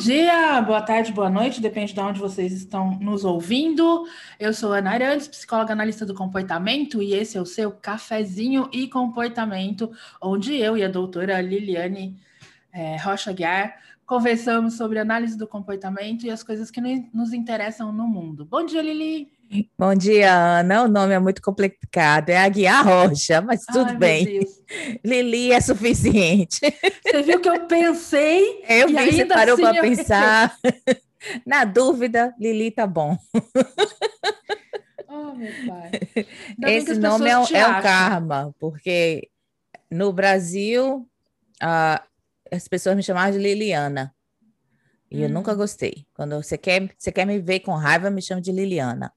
dia, boa tarde, boa noite, depende de onde vocês estão nos ouvindo. Eu sou Ana Arantes, psicóloga analista do comportamento, e esse é o seu cafezinho e comportamento, onde eu e a doutora Liliane é, Rocha Guiar conversamos sobre análise do comportamento e as coisas que nos interessam no mundo. Bom dia, Lili! Bom dia, Ana. O nome é muito complicado, é Aguiar Rocha, mas tudo Ai, bem. Lili é suficiente. Você viu que eu pensei? Eu vi, você parou assim para pensar. Na dúvida, Lili tá bom. Oh, meu pai. Esse nome é, é o karma, porque no Brasil uh, as pessoas me chamavam de Liliana. E hum. eu nunca gostei. Quando você quer, você quer me ver com raiva, me chama de Liliana.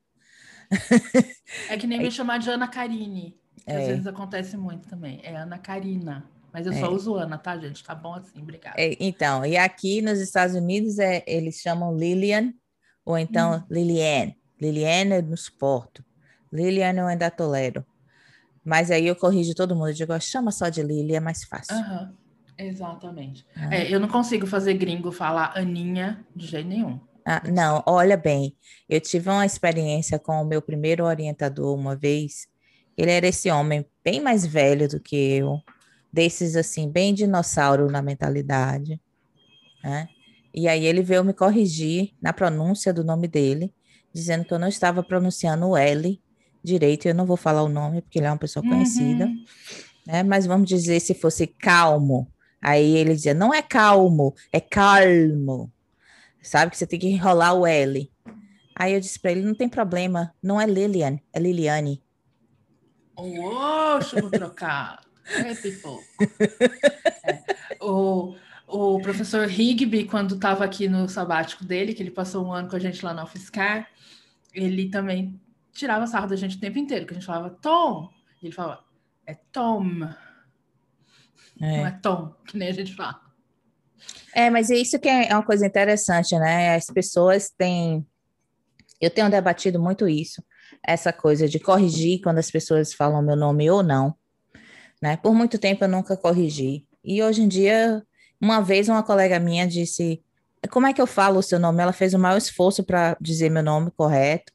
É que nem me chamar de Ana Karine. É. Às vezes acontece muito também. É Ana Karina. Mas eu só é. uso Ana, tá, gente? Tá bom assim, obrigada. É, então, e aqui nos Estados Unidos é, eles chamam Lilian, ou então hum. Liliane. Liliane eu não suporto. Lilian eu ainda tolero. Mas aí eu corrijo todo mundo, eu digo, chama só de Lili, é mais fácil. Uhum. Exatamente. Ah. É, eu não consigo fazer gringo falar Aninha de jeito nenhum. Ah, não, olha bem, eu tive uma experiência com o meu primeiro orientador uma vez. Ele era esse homem bem mais velho do que eu, desses assim, bem dinossauro na mentalidade, né? E aí ele veio me corrigir na pronúncia do nome dele, dizendo que eu não estava pronunciando o L direito. Eu não vou falar o nome porque ele é uma pessoa conhecida, uhum. né? Mas vamos dizer se fosse calmo. Aí ele dizia: não é calmo, é calmo sabe? Que você tem que enrolar o L. Aí eu disse para ele: não tem problema, não é Lilian, é Liliane. Oh, eu trocar. É, pipoco. É. O, o professor Higby, quando estava aqui no sabático dele, que ele passou um ano com a gente lá na UFSCar, ele também tirava sarro da gente o tempo inteiro, que a gente falava Tom. E ele falava, é Tom. É. Não é Tom, que nem a gente fala. É, mas é isso que é uma coisa interessante, né? As pessoas têm. Eu tenho debatido muito isso, essa coisa de corrigir quando as pessoas falam meu nome ou não. Né? Por muito tempo eu nunca corrigi. E hoje em dia, uma vez uma colega minha disse: Como é que eu falo o seu nome? Ela fez o maior esforço para dizer meu nome correto.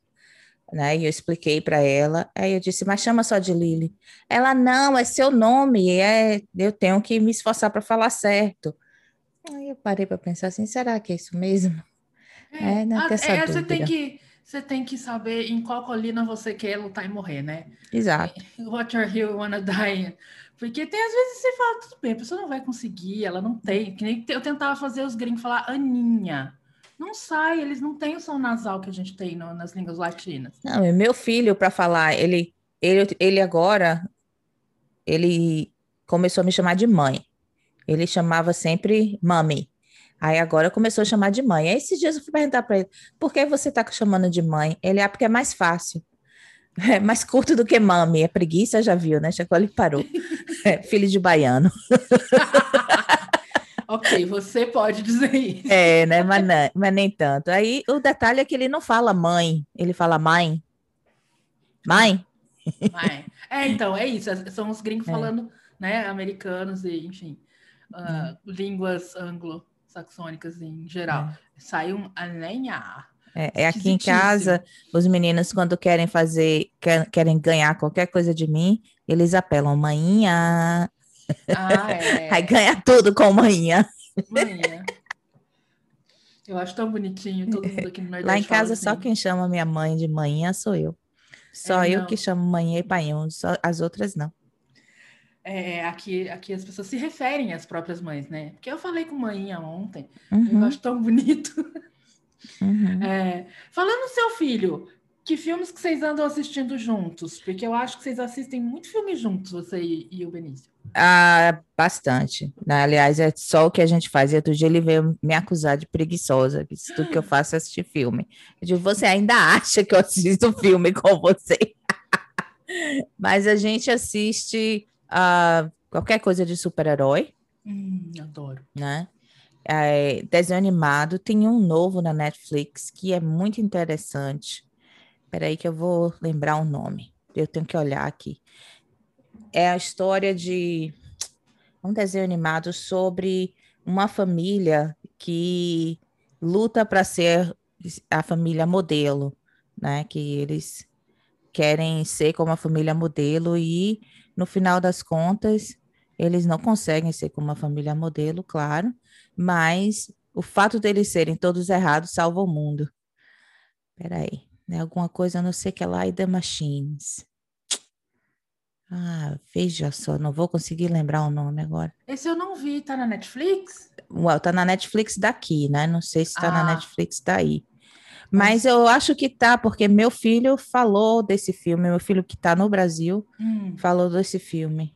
Né? E eu expliquei para ela. Aí eu disse, mas chama só de Lili. Ela, não, é seu nome, é, eu tenho que me esforçar para falar certo. Aí eu parei para pensar assim, será que é isso mesmo? É, é, não a, essa é, você tem que você tem que saber em qual colina você quer lutar e morrer, né? Exato. What are you wanna die? Porque tem às vezes você fala, tudo bem, a pessoa não vai conseguir, ela não tem. Que nem eu tentava fazer os gringos falar Aninha. Não sai, eles não têm o som nasal que a gente tem no, nas línguas latinas. Não, meu filho, para falar, ele, ele, ele agora, ele começou a me chamar de mãe. Ele chamava sempre mami. Aí agora começou a chamar de mãe. Aí esses dias eu fui perguntar para ele: por que você está chamando de mãe? Ele é porque é mais fácil. É mais curto do que mami. É preguiça, já viu, né? Chegou e parou. É, filho de baiano. ok, você pode dizer isso. É, né? Mas, não, mas nem tanto. Aí o detalhe é que ele não fala mãe, ele fala mãe. Mãe? Mãe. É, então, é isso. São os gringos é. falando, né? Americanos e, enfim uh, línguas anglo-saxônicas em geral. É. Sai um alenha. É, é aqui em casa, os meninos, quando querem fazer, quer, querem ganhar qualquer coisa de mim, eles apelam manhã. Ah, é. Aí ganha tudo com manhã. Manhã. Eu acho tão bonitinho todo mundo aqui no Nordeste. Lá em casa, assim. só quem chama minha mãe de manhã sou eu. Só é, eu que chamo manhã e paião, só as outras não é, aqui, aqui as pessoas se referem às próprias mães, né? Porque eu falei com manhinha ontem, uhum. eu acho tão bonito. Uhum. É, falando no seu filho, que filmes que vocês andam assistindo juntos? Porque eu acho que vocês assistem muito filme juntos, você e, e o Benício. Ah, bastante. Aliás, é só o que a gente faz. E outro dia ele veio me acusar de preguiçosa, que tudo que eu faço é assistir filme. Eu digo, você ainda acha que eu assisto filme com você? Mas a gente assiste uh, qualquer coisa de super-herói. Hum, adoro. Né? É, desenho animado. Tem um novo na Netflix que é muito interessante. Espera aí que eu vou lembrar o nome. Eu tenho que olhar aqui. É a história de um desenho animado sobre uma família que luta para ser a família modelo, né? Que eles querem ser como a família modelo e no final das contas eles não conseguem ser como uma família modelo, claro, mas o fato deles serem todos errados salva o mundo. Peraí, né? Alguma coisa, não sei que é lá, e The Machines. Ah, veja só, não vou conseguir lembrar o nome agora. Esse eu não vi, tá na Netflix? Well, tá na Netflix daqui, né? Não sei se tá ah. na Netflix daí. Mas eu acho que tá, porque meu filho falou desse filme, meu filho que tá no Brasil hum. falou desse filme.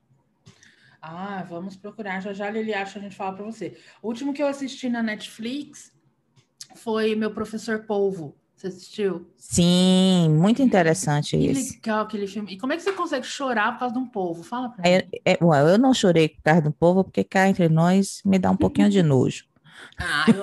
Ah, vamos procurar. Já já ele acha a gente fala para você. O último que eu assisti na Netflix foi Meu Professor Polvo. Você assistiu? Sim, muito interessante que isso. legal aquele filme. E como é que você consegue chorar por causa de um povo? Fala pra é, mim. É, eu não chorei por causa do povo, porque cá entre nós me dá um pouquinho de nojo. Ah, eu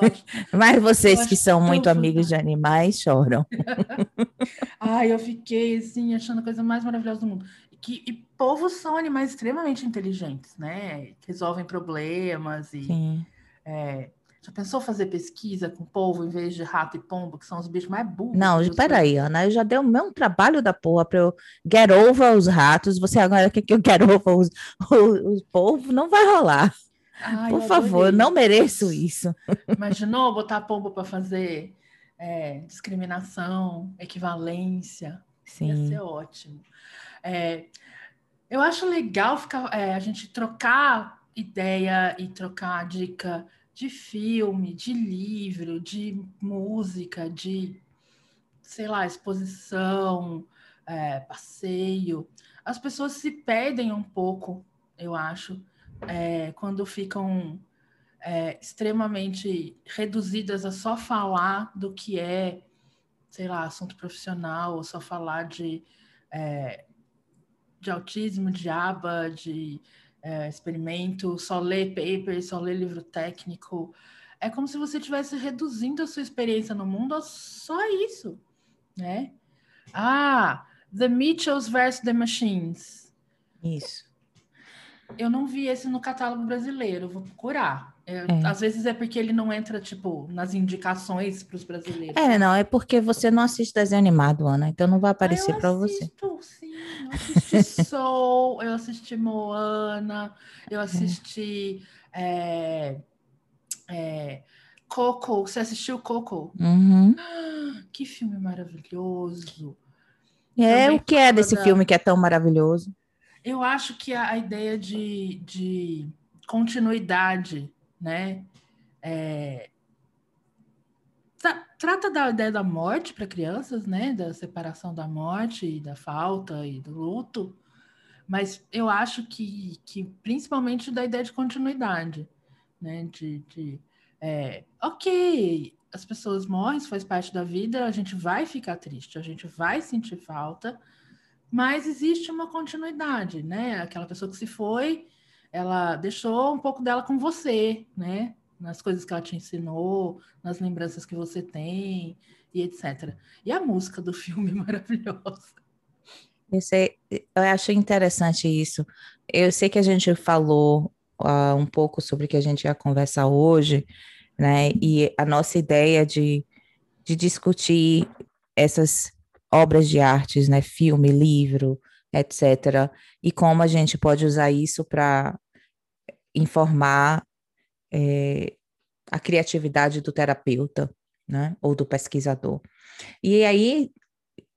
Mas vocês que são muito amigos de animais choram. Ai, eu fiquei assim, achando a coisa mais maravilhosa do mundo. Que, e povos são animais extremamente inteligentes, né? Resolvem problemas e. Sim. É, já pensou fazer pesquisa com polvo em vez de rato e pombo, que são os bichos mais burros? Não, peraí, Ana, eu já dei o mesmo trabalho da porra para eu get over os ratos, você agora quer que eu get over os, os, os polvos? Não vai rolar. Ai, Por favor, eu não mereço isso. Imaginou botar pombo para fazer é, discriminação, equivalência? Sim. Ia ser ótimo. É, eu acho legal ficar, é, a gente trocar ideia e trocar dica de filme, de livro, de música, de, sei lá, exposição, é, passeio. As pessoas se perdem um pouco, eu acho, é, quando ficam é, extremamente reduzidas a só falar do que é, sei lá, assunto profissional, ou só falar de, é, de autismo, de aba, de é, experimento, só ler paper, só ler livro técnico. É como se você estivesse reduzindo a sua experiência no mundo a só isso, né? Ah, The Mitchells vs. The Machines. Isso. Eu não vi esse no catálogo brasileiro, vou procurar. É, é. Às vezes é porque ele não entra, tipo, nas indicações para os brasileiros. É, não, é porque você não assiste desenho animado, Ana, então não vai aparecer para você. Sim, eu assisti Soul, eu assisti Moana, eu assisti é, é, Coco. Você assistiu Coco? Uhum. Que filme maravilhoso! É, Também o que é desse da... filme que é tão maravilhoso? Eu acho que a, ideia de, de continuidade, né? É, tra trata da ideia da morte para crianças, né? Da separação da morte, e da falta e do luto, mas eu acho que, que principalmente da ideia de continuidade, né? De, de é, ok, as pessoas morrem, isso faz parte da vida, a gente vai ficar triste, a gente vai sentir falta, mas existe uma continuidade, né? Aquela pessoa que se foi, ela deixou um pouco dela com você, né? Nas coisas que ela te ensinou, nas lembranças que você tem e etc. E a música do filme é maravilhosa. Eu, sei, eu acho interessante isso. Eu sei que a gente falou uh, um pouco sobre o que a gente ia conversar hoje, né? E a nossa ideia de, de discutir essas obras de artes, né, filme, livro, etc. E como a gente pode usar isso para informar é, a criatividade do terapeuta, né, ou do pesquisador. E aí,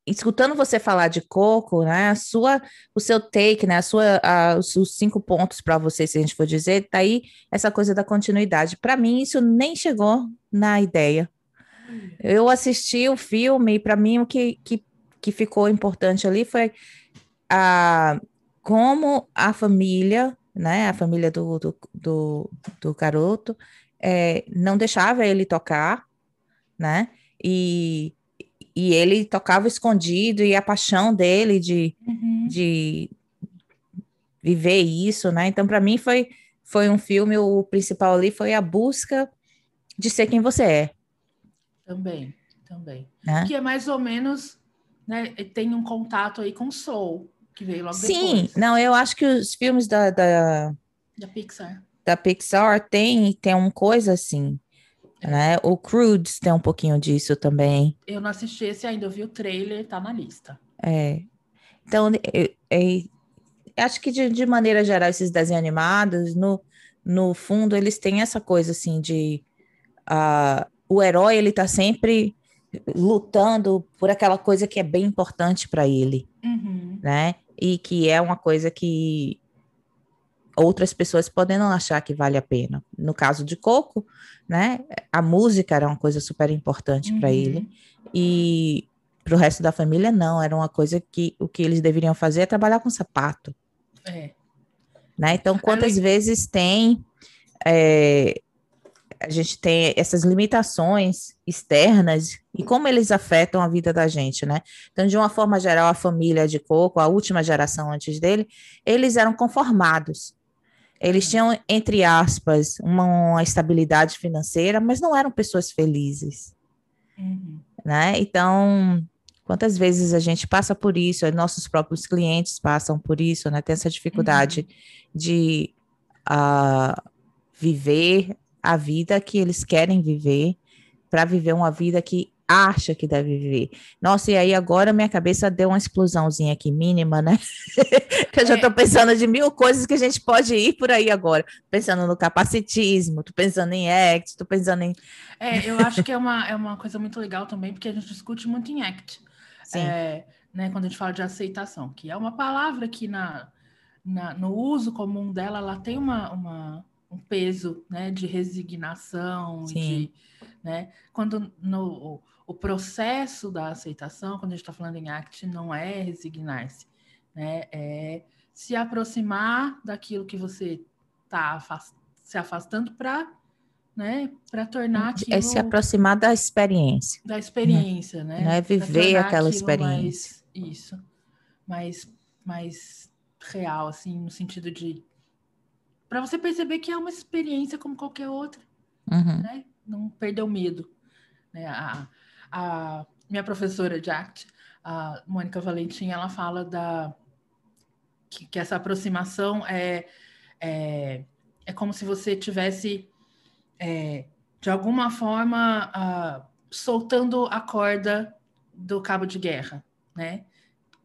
escutando você falar de coco, né, a sua, o seu take, né, a sua, a, os, cinco pontos para você, se a gente for dizer, tá aí essa coisa da continuidade. Para mim, isso nem chegou na ideia, eu assisti o filme e para mim o que, que, que ficou importante ali foi a, como a família, né, a família do, do, do, do garoto, é, não deixava ele tocar, né, e, e ele tocava escondido e a paixão dele de, uhum. de viver isso, né, então para mim foi, foi um filme, o principal ali foi a busca de ser quem você é, também, também. Né? Que é mais ou menos, né? Tem um contato aí com Soul, que veio logo Sim, depois. não, eu acho que os filmes da, da, da Pixar. Da Pixar tem, tem uma coisa assim. Né? O Crudes tem um pouquinho disso também. Eu não assisti esse ainda, eu vi o trailer, tá na lista. É. Então, eu, eu, acho que de, de, maneira geral, esses desenhos animados, no, no fundo, eles têm essa coisa assim de uh, o herói ele tá sempre lutando por aquela coisa que é bem importante para ele, uhum. né? E que é uma coisa que outras pessoas podem não achar que vale a pena. No caso de Coco, né? A música era uma coisa super importante uhum. para ele e para o resto da família não, era uma coisa que o que eles deveriam fazer é trabalhar com sapato. É. Né? Então, quantas vezes tem é, a gente tem essas limitações externas e como eles afetam a vida da gente, né? Então, de uma forma geral, a família de Coco, a última geração antes dele, eles eram conformados. Eles tinham, entre aspas, uma, uma estabilidade financeira, mas não eram pessoas felizes. Uhum. Né? Então, quantas vezes a gente passa por isso, nossos próprios clientes passam por isso, né? Tem essa dificuldade uhum. de uh, viver a vida que eles querem viver, para viver uma vida que acha que deve viver. Nossa, e aí agora minha cabeça deu uma explosãozinha aqui mínima, né? que eu já estou é. pensando de mil coisas que a gente pode ir por aí agora. Pensando no capacitismo, tô pensando em ACT, tô pensando em... É, eu acho que é uma, é uma coisa muito legal também, porque a gente discute muito em ACT. Sim. É, né, quando a gente fala de aceitação, que é uma palavra que na, na, no uso comum dela, ela tem uma, uma um peso né, de resignação, de, né, quando no, o processo da aceitação, quando a gente está falando em ACT, não é resignar-se, né, é se aproximar daquilo que você está afast se afastando para né, para tornar aquilo... É se aproximar da experiência. Da experiência, né? Não é viver aquela experiência. Mais, isso, mais, mais real, assim, no sentido de para você perceber que é uma experiência como qualquer outra, uhum. né? Não perder o medo. Né? A, a minha professora de arte, a Mônica Valentim, ela fala da que, que essa aproximação é, é, é como se você tivesse é, de alguma forma uh, soltando a corda do cabo de guerra, né?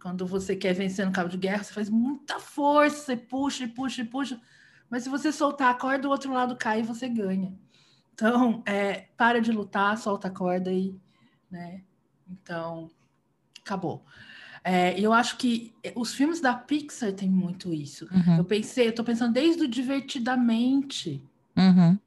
Quando você quer vencer no cabo de guerra, você faz muita força, você puxa e puxa e puxa mas se você soltar a corda, o outro lado cai e você ganha. Então, é, para de lutar, solta a corda e, né? Então, acabou. É, eu acho que os filmes da Pixar têm muito isso. Uhum. Eu pensei, eu tô pensando desde o Divertidamente, uhum.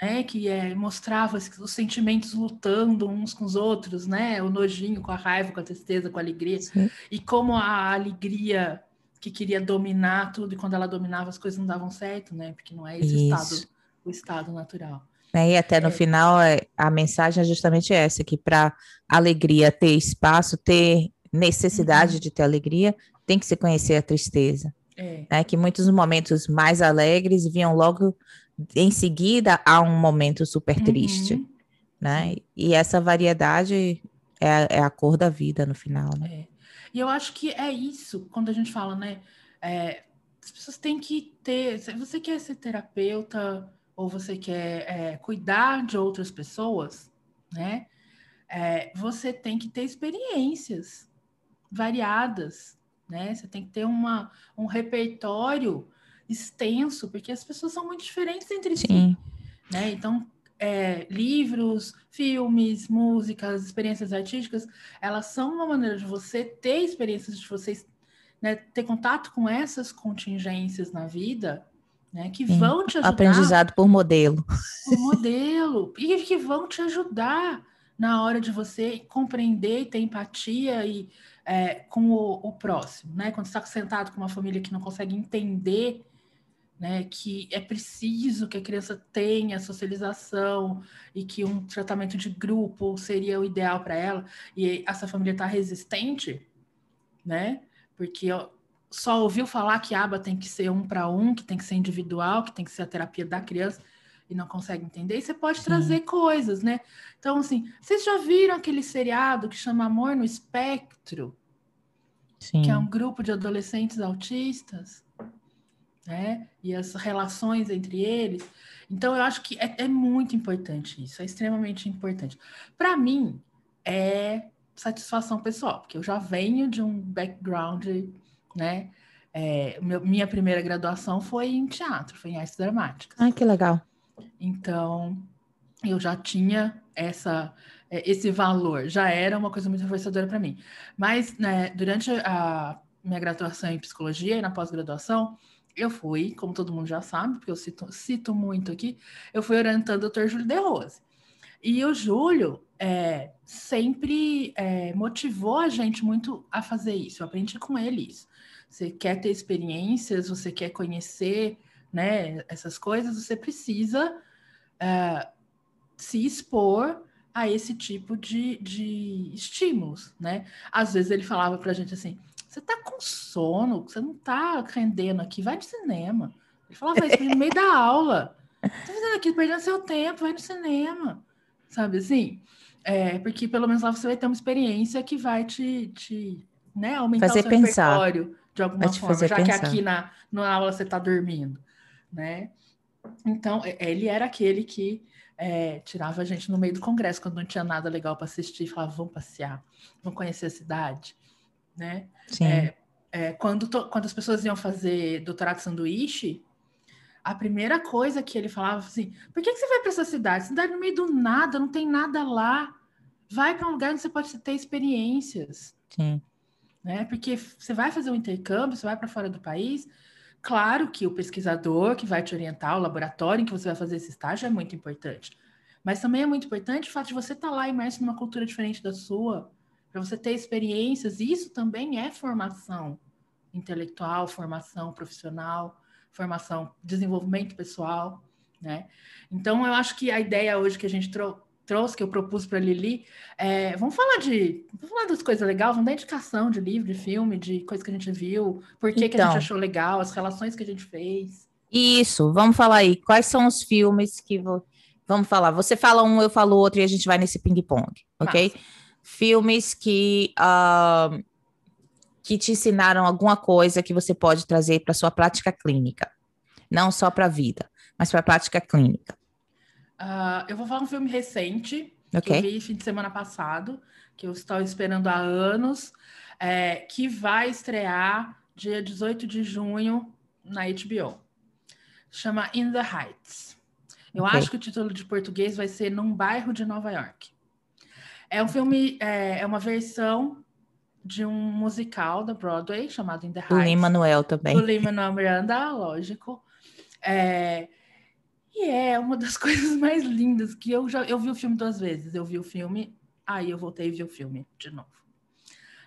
né? Que é, mostrava os sentimentos lutando uns com os outros, né? O nojinho com a raiva, com a tristeza, com a alegria. Sim. E como a alegria que queria dominar tudo e quando ela dominava as coisas não davam certo, né? Porque não é esse estado, o estado natural. É, e até no é. final é, a mensagem é justamente essa, que para alegria ter espaço, ter necessidade uhum. de ter alegria, tem que se conhecer a tristeza. É. Né? Que muitos momentos mais alegres vinham logo em seguida a um momento super triste. Uhum. Né? E essa variedade é, é, a cor da vida no final, né? É. E eu acho que é isso, quando a gente fala, né? É, as pessoas têm que ter. Se você quer ser terapeuta ou você quer é, cuidar de outras pessoas, né? É, você tem que ter experiências variadas, né? Você tem que ter uma, um repertório extenso, porque as pessoas são muito diferentes entre Sim. si. Né? Então, é, livros, filmes, músicas, experiências artísticas, elas são uma maneira de você ter experiências, de vocês né, ter contato com essas contingências na vida, né, que Sim. vão te ajudar. Aprendizado por modelo. Por modelo. e que vão te ajudar na hora de você compreender e ter empatia e, é, com o, o, próximo, né? Quando você está sentado com uma família que não consegue entender né, que é preciso que a criança tenha socialização e que um tratamento de grupo seria o ideal para ela, e essa família está resistente, né? Porque só ouviu falar que aba tem que ser um para um, que tem que ser individual, que tem que ser a terapia da criança e não consegue entender, e você pode Sim. trazer coisas, né? Então, assim, vocês já viram aquele seriado que chama Amor no Espectro? Sim. Que é um grupo de adolescentes autistas? Né? E as relações entre eles. Então, eu acho que é, é muito importante isso, é extremamente importante. Para mim, é satisfação pessoal, porque eu já venho de um background, né? É, meu, minha primeira graduação foi em teatro, foi em artes dramáticas. Ai, que legal. Então, eu já tinha essa é, esse valor, já era uma coisa muito reforçadora para mim. Mas, né, durante a minha graduação em psicologia e na pós-graduação, eu fui, como todo mundo já sabe, porque eu cito, cito muito aqui, eu fui orientando o Dr. Júlio de Rose. E o Júlio é, sempre é, motivou a gente muito a fazer isso. Eu aprendi com ele isso. Você quer ter experiências, você quer conhecer né, essas coisas, você precisa é, se expor a esse tipo de, de estímulos, né? Às vezes ele falava para a gente assim, você tá com sono, você não tá rendendo aqui, vai no cinema. Ele falava isso no meio da aula. Você tá fazendo aqui, perdendo seu tempo, vai no cinema. Sabe assim? É, porque pelo menos lá você vai ter uma experiência que vai te, te né, aumentar fazer o seu pensar. repertório de alguma forma, já pensar. que aqui na, na aula você está dormindo, né? Então, ele era aquele que é, tirava a gente no meio do congresso quando não tinha nada legal para assistir, falava, vamos passear, vamos conhecer a cidade né? Sim. É, é, quando, to, quando as pessoas iam fazer doutorado sanduíche, a primeira coisa que ele falava assim: por que, que você vai para essa cidade? Cidade no meio do nada, não tem nada lá. Vai para um lugar onde você pode ter experiências. Sim. Né? Porque você vai fazer um intercâmbio, você vai para fora do país. Claro que o pesquisador que vai te orientar, o laboratório em que você vai fazer esse estágio é muito importante. Mas também é muito importante o fato de você estar tá lá imerso numa cultura diferente da sua, para você ter experiências, isso também é formação intelectual, formação profissional, formação, desenvolvimento pessoal, né? Então, eu acho que a ideia hoje que a gente trou trouxe, que eu propus para a Lili, é, vamos falar de, vamos falar das coisas legais, vamos dar indicação de livro, de filme, de coisas que a gente viu, por que, então, que a gente então. achou legal, as relações que a gente fez. Isso, vamos falar aí, quais são os filmes que... Vamos falar, você fala um, eu falo outro e a gente vai nesse ping-pong, ok? Massa filmes que, uh, que te ensinaram alguma coisa que você pode trazer para sua prática clínica. Não só para a vida, mas para a prática clínica. Uh, eu vou falar um filme recente, okay. que eu vi fim de semana passado, que eu estou esperando há anos, é, que vai estrear dia 18 de junho na HBO. Chama In the Heights. Eu okay. acho que o título de português vai ser Num Bairro de Nova York. É um filme, é, é uma versão de um musical da Broadway chamado In the Heights. Do Lin-Manuel também. Do Lin-Manuel Miranda, lógico. É, e é uma das coisas mais lindas que eu já... Eu vi o filme duas vezes. Eu vi o filme, aí eu voltei e vi o filme de novo.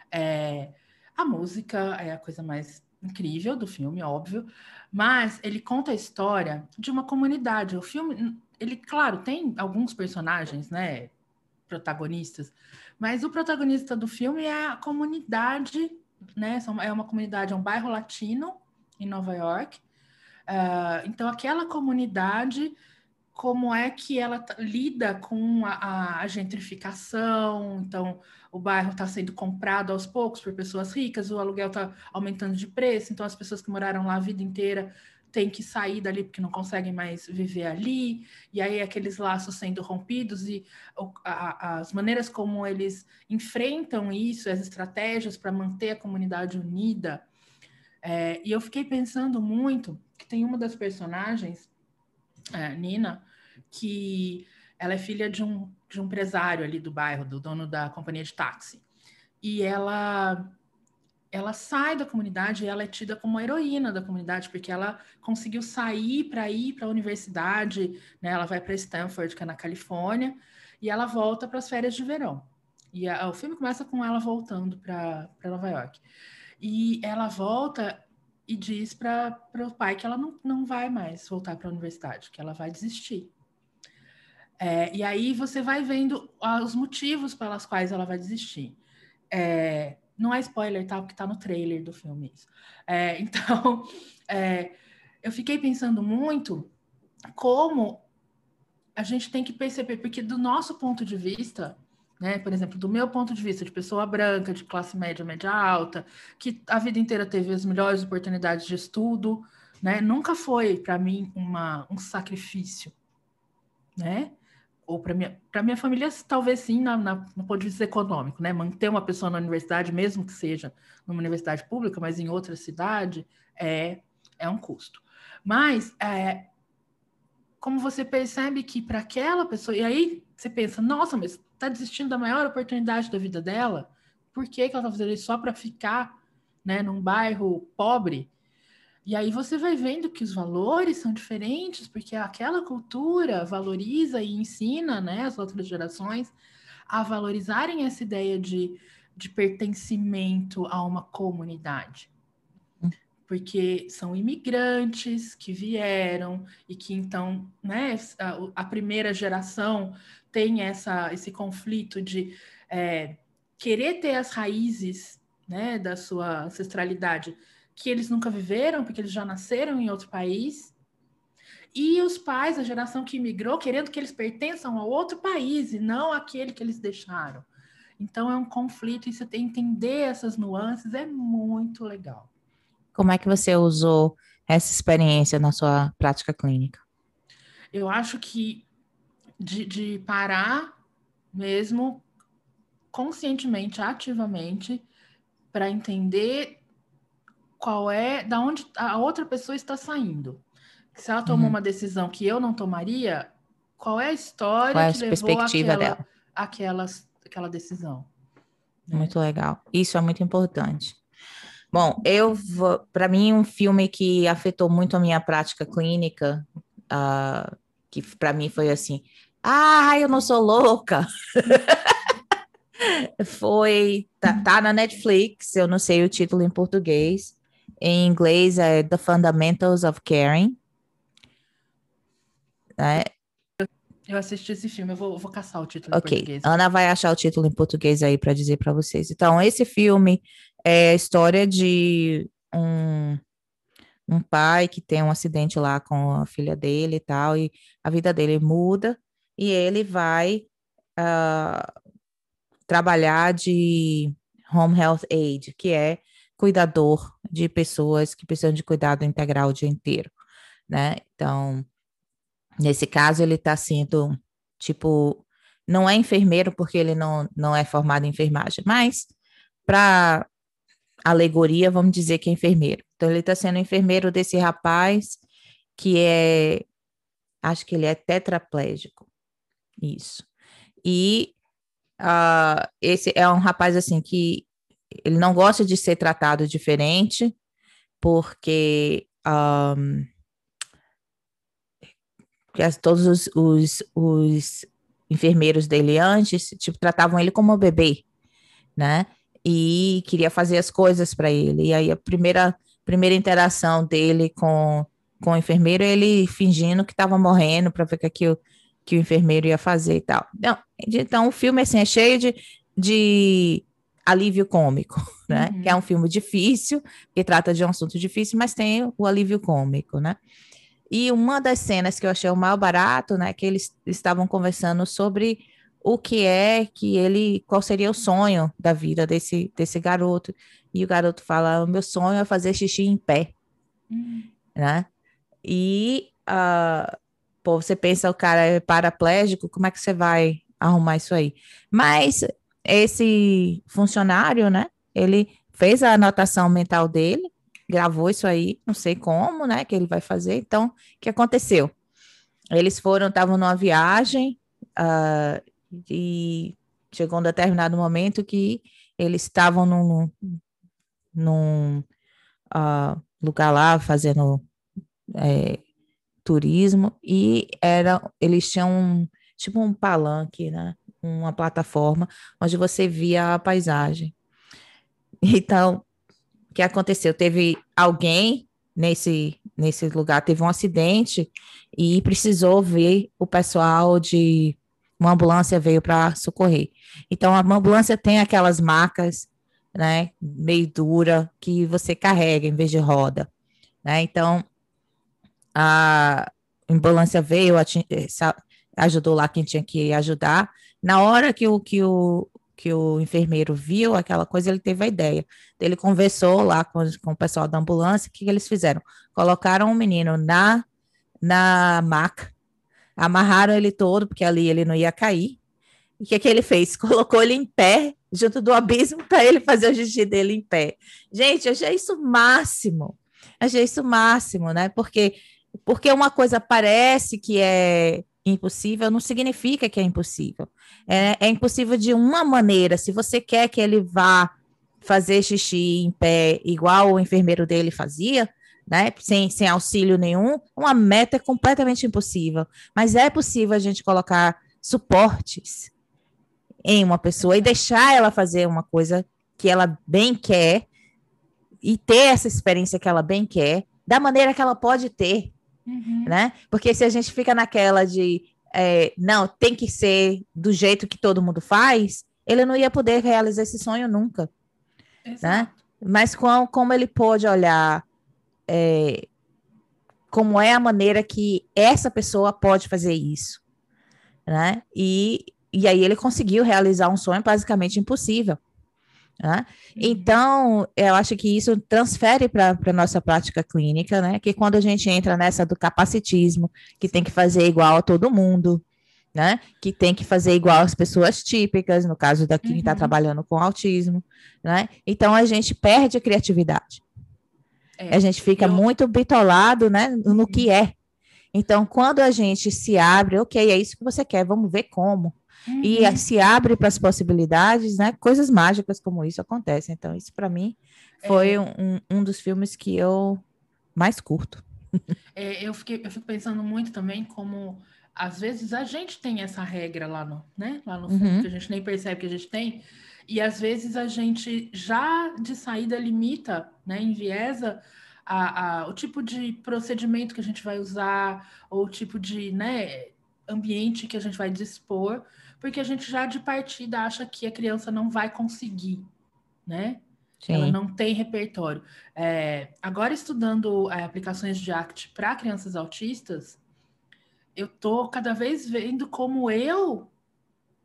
É, a música é a coisa mais incrível do filme, óbvio. Mas ele conta a história de uma comunidade. O filme, ele, claro, tem alguns personagens, né? Protagonistas, mas o protagonista do filme é a comunidade, né? É uma comunidade, é um bairro latino em Nova York. Uh, então, aquela comunidade, como é que ela lida com a, a gentrificação? Então, o bairro está sendo comprado aos poucos por pessoas ricas, o aluguel está aumentando de preço, então as pessoas que moraram lá a vida inteira tem que sair dali porque não conseguem mais viver ali, e aí aqueles laços sendo rompidos e a, as maneiras como eles enfrentam isso, as estratégias para manter a comunidade unida. É, e eu fiquei pensando muito que tem uma das personagens, é, Nina, que ela é filha de um, de um empresário ali do bairro, do dono da companhia de táxi. E ela ela sai da comunidade e ela é tida como a heroína da comunidade, porque ela conseguiu sair para ir para a universidade, né? Ela vai para Stanford, que é na Califórnia, e ela volta para as férias de verão. E a, o filme começa com ela voltando para Nova York. E ela volta e diz para o pai que ela não, não vai mais voltar para a universidade, que ela vai desistir. É, e aí você vai vendo os motivos pelas quais ela vai desistir. É, não é spoiler, tá? Porque tá no trailer do filme isso. É, então, é, eu fiquei pensando muito como a gente tem que perceber, porque do nosso ponto de vista, né, por exemplo, do meu ponto de vista de pessoa branca, de classe média, média alta, que a vida inteira teve as melhores oportunidades de estudo, né? Nunca foi para mim uma, um sacrifício, né? Ou para minha, para minha família, talvez sim, na, na, no ponto de vista econômico, né? Manter uma pessoa na universidade, mesmo que seja numa universidade pública, mas em outra cidade, é, é um custo. Mas, é, como você percebe que para aquela pessoa, e aí você pensa, nossa, mas está desistindo da maior oportunidade da vida dela? Por que, que ela está fazendo isso só para ficar né, num bairro pobre? E aí você vai vendo que os valores são diferentes, porque aquela cultura valoriza e ensina né, as outras gerações a valorizarem essa ideia de, de pertencimento a uma comunidade. Porque são imigrantes que vieram e que então, né, a, a primeira geração tem essa, esse conflito de é, querer ter as raízes né, da sua ancestralidade que eles nunca viveram, porque eles já nasceram em outro país. E os pais, a geração que imigrou, querendo que eles pertençam a outro país e não aquele que eles deixaram. Então é um conflito e você tem que entender essas nuances, é muito legal. Como é que você usou essa experiência na sua prática clínica? Eu acho que de, de parar mesmo conscientemente, ativamente, para entender qual é, da onde a outra pessoa está saindo. Se ela tomou uhum. uma decisão que eu não tomaria, qual é a história qual é a que levou àquela, àquela, àquela decisão? Né? Muito legal. Isso é muito importante. Bom, eu vou, para mim um filme que afetou muito a minha prática clínica, uh, que para mim foi assim, ah, eu não sou louca. foi tá, tá na Netflix, eu não sei o título em português, em inglês é The Fundamentals of Caring. É. Eu assisti esse filme, eu vou, vou caçar o título em português. Ana vai achar o título em português aí para dizer para vocês. Então, esse filme é a história de um, um pai que tem um acidente lá com a filha dele e tal, e a vida dele muda, e ele vai uh, trabalhar de home health aid, que é cuidador de pessoas que precisam de cuidado integral o dia inteiro, né? Então, nesse caso, ele está sendo, tipo, não é enfermeiro porque ele não, não é formado em enfermagem, mas para alegoria, vamos dizer que é enfermeiro. Então, ele está sendo enfermeiro desse rapaz que é, acho que ele é tetraplégico, isso. E uh, esse é um rapaz, assim, que ele não gosta de ser tratado diferente, porque um, todos os, os, os, enfermeiros dele antes, tipo, tratavam ele como um bebê, né? E queria fazer as coisas para ele. E aí a primeira, primeira interação dele com, com o enfermeiro, ele fingindo que estava morrendo para ver o que, que, o, que o enfermeiro ia fazer e tal. Então, então o filme assim, é cheio de, de alívio cômico, né? Uhum. Que é um filme difícil, que trata de um assunto difícil, mas tem o alívio cômico, né? E uma das cenas que eu achei o mais barato, né, que eles estavam conversando sobre o que é que ele, qual seria o sonho da vida desse, desse garoto. E o garoto fala: o meu sonho é fazer xixi em pé, uhum. né? E uh, pô, você pensa o cara é paraplégico, como é que você vai arrumar isso aí? Mas esse funcionário, né? Ele fez a anotação mental dele, gravou isso aí, não sei como, né? Que ele vai fazer. Então, o que aconteceu? Eles foram, estavam numa viagem uh, e chegou um determinado momento que eles estavam num, num uh, lugar lá fazendo é, turismo e era eles tinham um, tipo um palanque, né? Uma plataforma onde você via a paisagem. Então, o que aconteceu? Teve alguém nesse, nesse lugar, teve um acidente e precisou ver o pessoal de uma ambulância veio para socorrer. Então, a ambulância tem aquelas marcas, né, meio dura, que você carrega em vez de roda, né? Então, a ambulância veio, ajudou lá quem tinha que ajudar, na hora que o, que o, que o enfermeiro viu aquela coisa, ele teve a ideia. Ele conversou lá com, com o pessoal da ambulância, o que, que eles fizeram? Colocaram o menino na, na maca, amarraram ele todo, porque ali ele não ia cair. E o que, que ele fez? Colocou ele em pé, junto do abismo, para ele fazer o xixi dele em pé. Gente, achei isso máximo. Achei isso máximo, né? Porque, porque uma coisa parece que é impossível, não significa que é impossível. É, é impossível de uma maneira. Se você quer que ele vá fazer xixi em pé, igual o enfermeiro dele fazia, né, sem, sem auxílio nenhum, uma meta é completamente impossível. Mas é possível a gente colocar suportes em uma pessoa e deixar ela fazer uma coisa que ela bem quer e ter essa experiência que ela bem quer, da maneira que ela pode ter, uhum. né? Porque se a gente fica naquela de é, não, tem que ser do jeito que todo mundo faz, ele não ia poder realizar esse sonho nunca, né? Exato. né? Mas com, como ele pôde olhar é, como é a maneira que essa pessoa pode fazer isso, né? E, e aí ele conseguiu realizar um sonho basicamente impossível. Né? Uhum. Então, eu acho que isso transfere para a nossa prática clínica, né? Que quando a gente entra nessa do capacitismo, que tem que fazer igual a todo mundo, né? Que tem que fazer igual as pessoas típicas, no caso da quem está uhum. trabalhando com autismo, né? Então a gente perde a criatividade. É, a gente fica eu... muito bitolado, né? No que é. Então, quando a gente se abre, ok, é isso que você quer, vamos ver como uhum. e se abre para as possibilidades, né? Coisas mágicas como isso acontecem. Então, isso para mim foi é. um, um dos filmes que eu mais curto. É, eu, fiquei, eu fico pensando muito também como às vezes a gente tem essa regra lá no, né? Lá no fundo, uhum. que a gente nem percebe que a gente tem, e às vezes a gente já de saída limita, né? Enviesa a, a, o tipo de procedimento que a gente vai usar, ou o tipo de né, ambiente que a gente vai dispor, porque a gente já de partida acha que a criança não vai conseguir, né? Sim. Ela não tem repertório. É, agora, estudando é, aplicações de ACT para crianças autistas, eu tô cada vez vendo como eu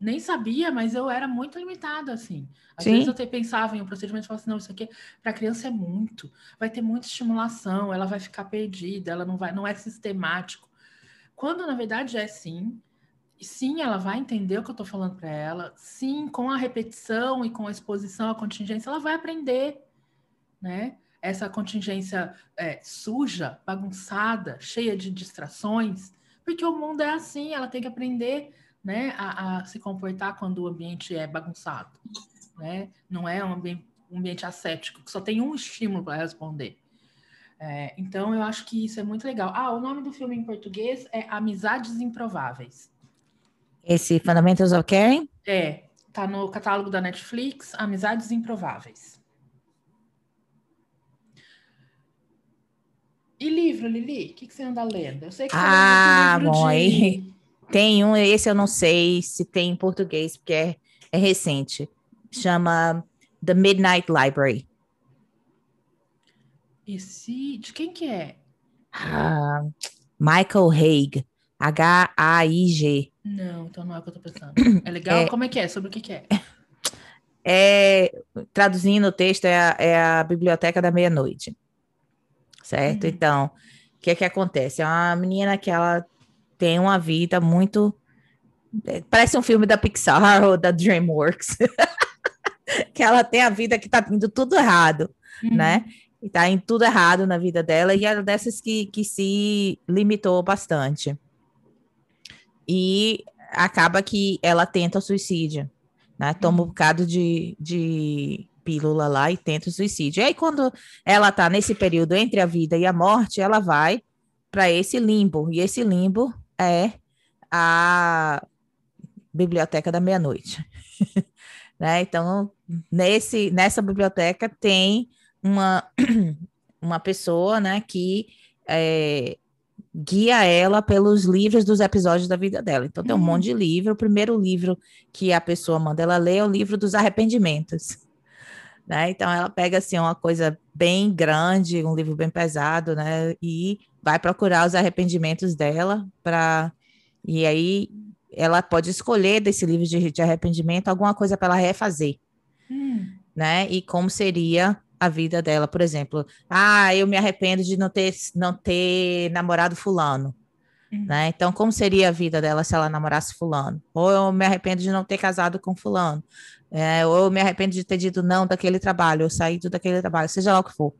nem sabia, mas eu era muito limitada, assim. Às Sim. vezes eu até pensava em um procedimento e falava assim, não, isso aqui para criança é muito, vai ter muita estimulação, ela vai ficar perdida, ela não vai, não é sistemático. Quando na verdade é sim, sim, ela vai entender o que eu estou falando para ela. Sim, com a repetição e com a exposição à contingência, ela vai aprender, né? Essa contingência é, suja, bagunçada, cheia de distrações, porque o mundo é assim, ela tem que aprender né, a, a se comportar quando o ambiente é bagunçado. Né? Não é um ambiente, um ambiente ascético, que só tem um estímulo para responder. É, então, eu acho que isso é muito legal. Ah, o nome do filme em português é Amizades Improváveis. Esse Fundamentals of Caring? É, tá no catálogo da Netflix, Amizades Improváveis. E livro, Lili? O que, que você anda lendo? Eu sei que você ah, lê bom, de... tem um, esse eu não sei se tem em português, porque é, é recente. Chama The Midnight Library. Esse, de quem que é? Ah, Michael Haig. H-A-I-G. Não, então não é o que eu tô pensando. É legal? É, Como é que é? Sobre o que, que é? É, traduzindo o texto, é a, é a Biblioteca da Meia-Noite. Certo? Uhum. Então, o que é que acontece? É uma menina que ela tem uma vida muito. É, parece um filme da Pixar ou da DreamWorks. que ela tem a vida que tá indo tudo errado, uhum. né? E tá indo tudo errado na vida dela, e é dessas que, que se limitou bastante e acaba que ela tenta o suicídio, né? Toma um bocado de, de pílula lá e tenta o suicídio. E aí, quando ela tá nesse período entre a vida e a morte, ela vai para esse limbo, e esse limbo é a Biblioteca da Meia-Noite. né? Então, nesse, nessa biblioteca tem uma, uma pessoa né, que é, guia ela pelos livros dos episódios da vida dela. Então tem um monte de livro. O primeiro livro que a pessoa manda ela ler é o livro dos arrependimentos. Né? Então ela pega assim uma coisa bem grande, um livro bem pesado, né? E vai procurar os arrependimentos dela para e aí ela pode escolher desse livro de, de arrependimento alguma coisa para ela refazer, Hum. né? E como seria a vida dela, por exemplo, ah, eu me arrependo de não ter, não ter namorado fulano, Hum. né? Então, como seria a vida dela se ela namorasse fulano? Ou eu me arrependo de não ter casado com fulano, é, ou eu me arrependo de ter dito não daquele trabalho, ou saído daquele trabalho, seja lá o que for,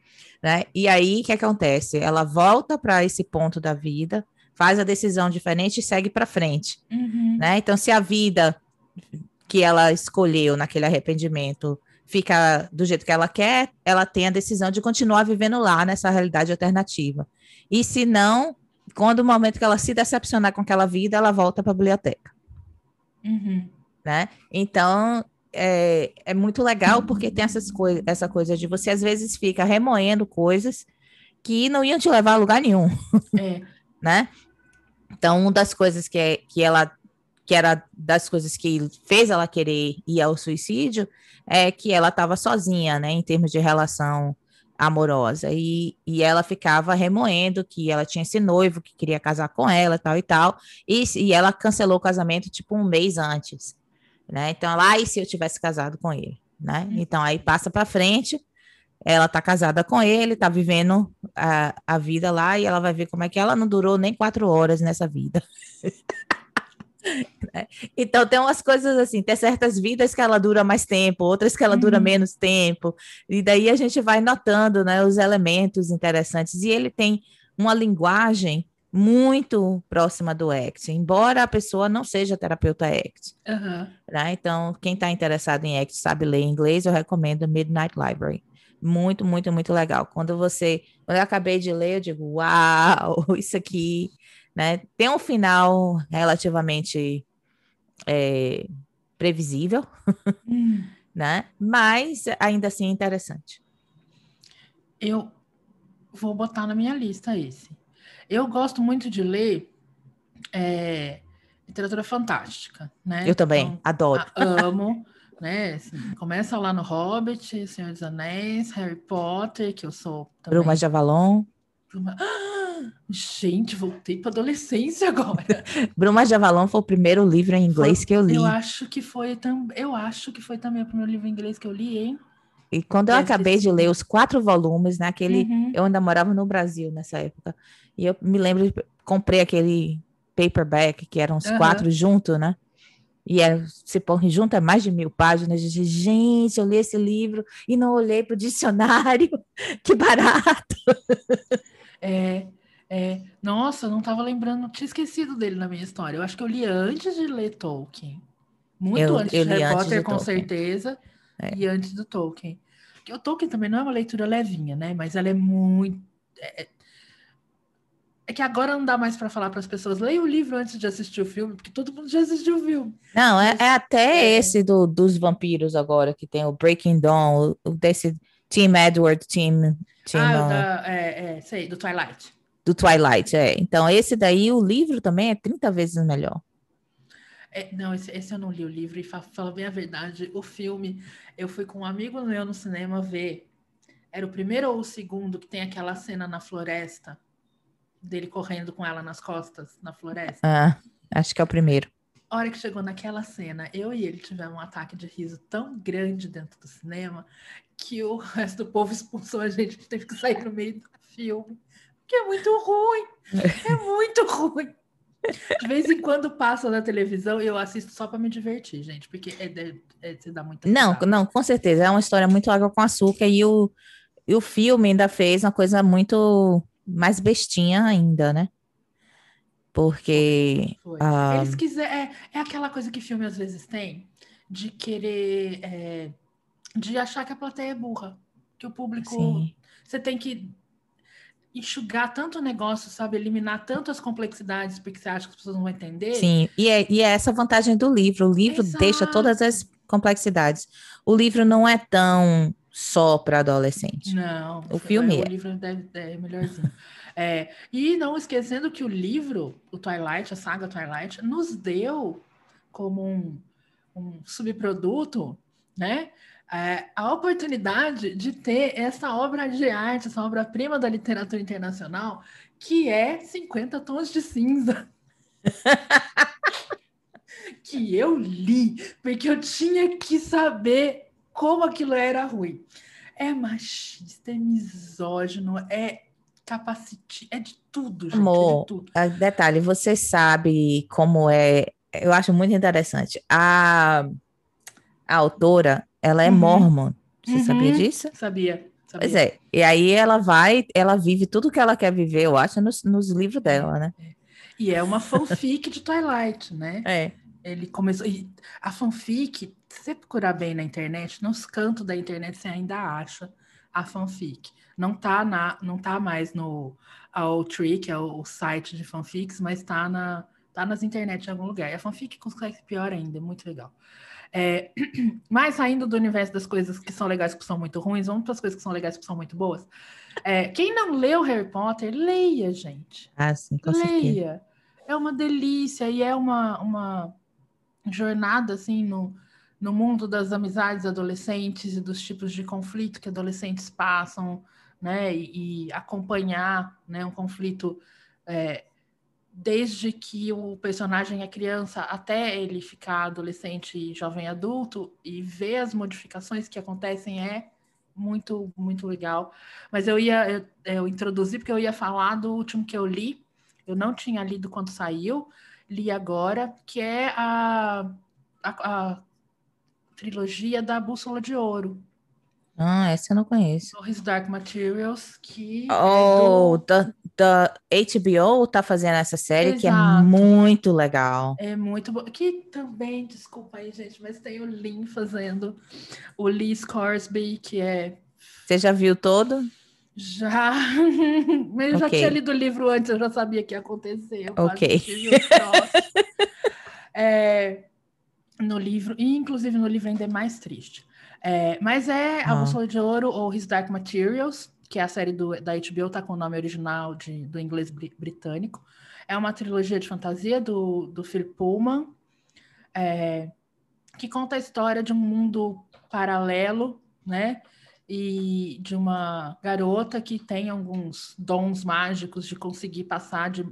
né? E aí, o que acontece? Ela volta para esse ponto da vida, faz a decisão diferente e segue para frente, Uhum. né? Então, se a vida que ela escolheu naquele arrependimento fica do jeito que ela quer, ela tem a decisão de continuar vivendo lá nessa realidade alternativa. E se não, quando o momento que ela se decepcionar com aquela vida, ela volta para a biblioteca, Uhum. né? Então, é, é muito legal porque tem essas coi essa coisa de você às vezes fica remoendo coisas que não iam te levar a lugar nenhum É. né? Então, uma das coisas que, é, que ela que era das coisas que fez ela querer ir ao suicídio é que ela estava sozinha, né, em termos de relação amorosa e, e ela ficava remoendo que ela tinha esse noivo que queria casar com ela, tal e tal, e, e ela cancelou o casamento tipo um mês antes, né? Então, ah, e se eu tivesse casado com ele, né? Então, aí passa para frente, ela tá casada com ele, tá vivendo a, a vida lá e ela vai ver como é que ela não durou nem quatro horas nessa vida. Né? Então tem umas coisas assim, tem certas vidas que ela dura mais tempo, outras que ela dura Uhum. menos tempo, e daí a gente vai notando, né, os elementos interessantes, e ele tem uma linguagem muito próxima do ACT, embora a pessoa não seja terapeuta ACT, Aham. né? Então, quem está interessado em ACT, sabe ler inglês, eu recomendo Midnight Library. Muito, muito, muito legal. Quando você, quando eu acabei de ler, eu digo, uau, isso aqui, né? Tem um final relativamente é, previsível, Hum. né? Mas ainda assim interessante. Eu vou botar na minha lista esse. Eu gosto muito de ler é, literatura fantástica, né? Eu também Então, adoro. a- amo, né? assim, começa lá no Hobbit, Senhor dos Anéis, Harry Potter, que eu sou também. Bruma de Avalon. Bruma- Ah, gente, voltei para adolescência agora. Bruma de Avalon foi o primeiro livro em inglês Foi- que eu li. Eu acho que foi também. Eu acho que foi também o primeiro livro em inglês que eu li, hein? E quando eu acabei de ler os quatro volumes, naquele Uhum. Eu ainda morava no Brasil nessa época. E eu me lembro, de- comprei aquele paperback, que eram os Aham. quatro juntos, né? E é, se põe junto é mais de mil páginas. Eu disse, gente, eu li esse livro e não olhei para o dicionário. Que barato! É, é, nossa, eu não estava lembrando, tinha esquecido dele na minha história. Eu acho que eu li antes de ler Tolkien. Muito Eu- antes eu de Harry Potter, de com Tolkien. certeza, É. e antes do Tolkien. Porque o Tolkien também não é uma leitura levinha, né? Mas ela é muito. É, é que agora não dá mais para falar para as pessoas, leia o livro antes de assistir o filme, porque todo mundo já assistiu o filme. Não, é, é até É. esse do, dos vampiros agora, que tem o Breaking Dawn, o, desse Team Edward, Team, team ah, uh, da, é, é, sei, do Twilight. Do Twilight. É. Então, esse daí, o livro também é 30 vezes melhor. É, não, esse, esse eu não li o livro e fa- fala bem a verdade. O filme, eu fui com um amigo meu no cinema ver. Era o primeiro ou o segundo que tem aquela cena na floresta, dele correndo com ela nas costas, na floresta. Ah, acho que é o primeiro. A hora que chegou naquela cena, eu e ele tivemos um ataque de riso tão grande dentro do cinema que o resto do povo expulsou a gente, a gente teve que sair no meio do filme. Porque é muito ruim. É muito ruim. De vez em quando passa na televisão e eu assisto só para me divertir, gente, porque é, é, é, você dá muita Não, risada. não, com certeza. É uma história muito água com açúcar e o, e o filme ainda fez uma coisa muito mais bestinha ainda, né? Porque ah, Eles quiserem. É, é aquela coisa que filme às vezes tem de querer. é, de achar que a plateia é burra. Que o público. sim, Você tem que enxugar tanto o negócio, sabe? Eliminar tanto as complexidades, porque você acha que as pessoas não vão entender. sim. E é, e é essa a vantagem do livro. O livro deixa todas as complexidades. O livro não é tão só para adolescente. Não, O filme é, é. o livro deve, é melhorzinho. É, e não esquecendo que o livro, o Twilight, a saga Twilight, nos deu como um, um subproduto, né? É, a oportunidade de ter essa obra de arte, essa obra-prima da literatura internacional, que é 50 tons de cinza. que eu li, porque eu tinha que saber como aquilo era ruim. É machista, é misógino, é capacite, é de tudo, gente. Amor, é de tudo. detalhe, você sabe como é. Eu acho muito interessante. A, a autora, ela é uhum. mormon. Você uhum. sabia disso? Sabia. Sabia. Pois é. E aí ela vai, ela vive tudo que ela quer viver, eu acho, nos, nos livros dela, né? É. E é uma fanfic de Twilight, né? É. Ele começou. E a fanfic, se você procurar bem na internet, nos cantos da internet você ainda acha a fanfic. Não tá, na, não tá mais no ao Tree, que é o, site de fanfics, mas tá, na, tá nas internet em algum lugar. E a fanfic consegue pior ainda, é muito legal. É, mas saindo do universo das coisas que são legais que são muito ruins, vamos para as coisas que são legais que são muito boas. É, quem não leu Harry Potter, leia, gente. Ah, sim, com leia. Certeza. É uma delícia e é uma, uma jornada assim no, no mundo das amizades adolescentes e dos tipos de conflito que adolescentes passam, né? E, e acompanhar né, um conflito é, desde que o personagem é criança até ele ficar adolescente e jovem adulto e ver as modificações que acontecem é muito muito legal. Mas eu ia eu, eu introduzi porque eu ia falar do último que eu li. Eu não tinha lido quando saiu, li agora, que é a, a, a trilogia da Bússola de Ouro. Ah, essa eu não conheço. His Dark Materials, que. É oh, é do... da, HBO tá fazendo essa série Exato. que é muito legal. É muito bom. Que também, desculpa aí, gente, mas tem o Lin fazendo o Lee Scoresby, que é. Você já viu todo? Já. Mas eu okay. já tinha lido o livro antes, eu já sabia que ia acontecer. Eu ok. é, no livro, e inclusive no livro ainda é mais triste. É, mas é A Bússola de Ouro ou His Dark Materials, que é a série do, da HBO, tá com o nome original de, do inglês britânico. É uma trilogia de fantasia do, do Philip Pullman, é, que conta a história de um mundo paralelo, né? E de uma garota que tem alguns dons mágicos de conseguir passar de,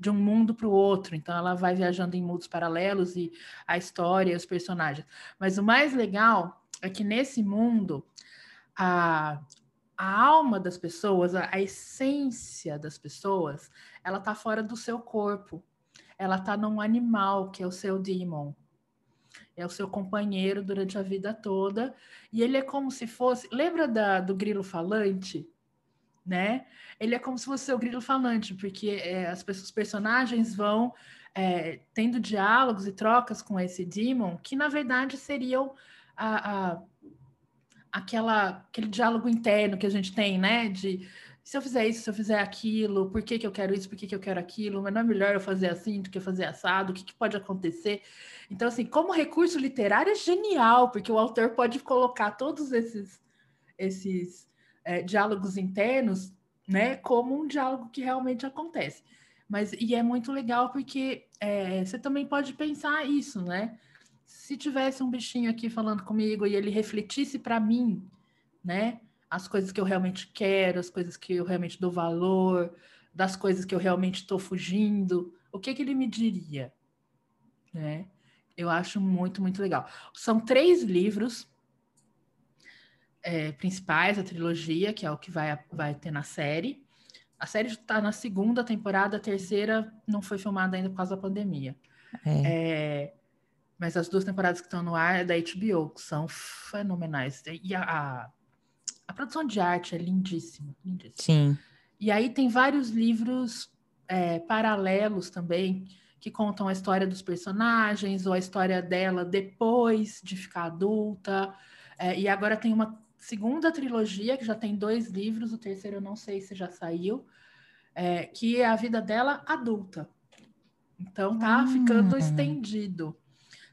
de um mundo para o outro. Então ela vai viajando em mundos paralelos e a história, os personagens. Mas o mais legal é que nesse mundo a, a alma das pessoas, a, a essência das pessoas, ela está fora do seu corpo. Ela está num animal que é o seu demon. É o seu companheiro durante a vida toda. E ele é como se fosse. Lembra da, do grilo falante? Né? Ele é como se fosse o grilo falante, porque é, as pessoas, os personagens vão é, tendo diálogos e trocas com esse demon, que na verdade seriam a, a, aquela, aquele diálogo interno que a gente tem, né? De se eu fizer isso, se eu fizer aquilo, por que, que eu quero isso, por que, que eu quero aquilo, mas não é melhor eu fazer assim do que fazer assado, o que, que pode acontecer. Então, assim, como recurso literário é genial, porque o autor pode colocar todos esses, esses é, diálogos internos, né, como um diálogo que realmente acontece. Mas, e é muito legal porque é, você também pode pensar isso, né? Se tivesse um bichinho aqui falando comigo e ele refletisse para mim, né, as coisas que eu realmente quero, as coisas que eu realmente dou valor, das coisas que eu realmente estou fugindo, o que, que ele me diria, né? Eu acho muito, muito legal. São três livros é, principais, a trilogia, que é o que vai, vai ter na série. A série está na segunda temporada, a terceira não foi filmada ainda por causa da pandemia. É. É, mas as duas temporadas que estão no ar é da HBO, que são fenomenais. E a, a, a produção de arte é lindíssima, lindíssima. Sim. E aí tem vários livros é, paralelos também, que contam a história dos personagens ou a história dela depois de ficar adulta. É, e agora tem uma segunda trilogia, que já tem dois livros, o terceiro eu não sei se já saiu, é, que é a vida dela adulta. Então tá hum. ficando estendido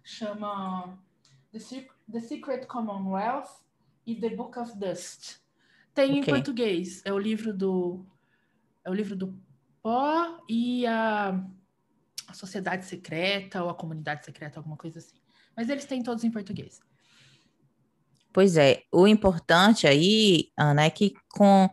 chama The, Secret, The Secret Commonwealth e The Book of Dust. Tem okay. em português, é o livro do é o livro do Pó e a, a Sociedade Secreta ou a Comunidade Secreta, alguma coisa assim. Mas eles têm todos em português. Pois é, o importante aí, Ana, é que com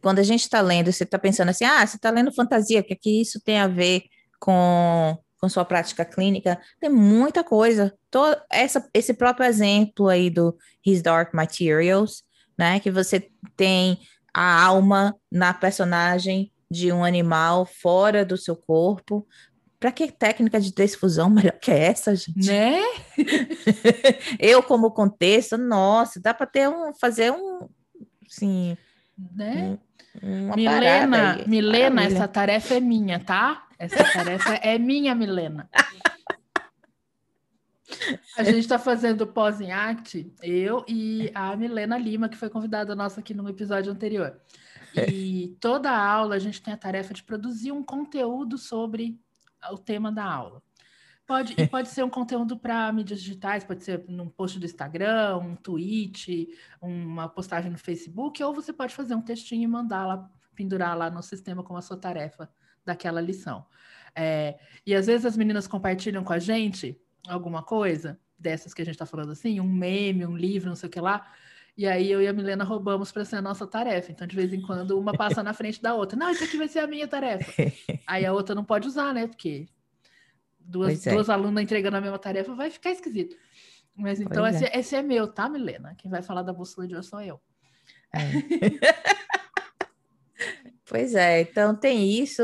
quando a gente está lendo, você está pensando assim, ah, você está lendo fantasia, o que, é que isso tem a ver com com sua prática clínica, tem muita coisa. Todo essa, esse próprio exemplo aí do His Dark Materials, né? Que você tem a alma na personagem de um animal fora do seu corpo. Para que técnica de desfusão melhor que essa, gente? Né? Eu, como contexto, nossa, dá para ter um, fazer um, sim, né? Um, Milena, Milena, Maravilha. essa tarefa é minha, tá? Essa tarefa é minha, Milena. A gente está fazendo pós em arte, eu e a Milena Lima, que foi convidada nossa aqui no episódio anterior. E toda aula a gente tem a tarefa de produzir um conteúdo sobre o tema da aula. Pode, e pode ser um conteúdo para mídias digitais, pode ser num post do Instagram, um tweet, uma postagem no Facebook, ou você pode fazer um textinho e mandar lá, pendurar lá no sistema como a sua tarefa daquela lição. É, e às vezes as meninas compartilham com a gente alguma coisa, dessas que a gente está falando assim, um meme, um livro, não sei o que lá. E aí eu e a Milena roubamos para ser a nossa tarefa. Então, de vez em quando, uma passa na frente da outra. Não, isso aqui vai ser a minha tarefa. Aí a outra não pode usar, né? Porque duas, é. duas alunas entregando a mesma tarefa vai ficar esquisito. Mas então, esse é. esse é meu, tá, Milena? Quem vai falar da bússola de hoje sou eu. É. pois é, então tem isso.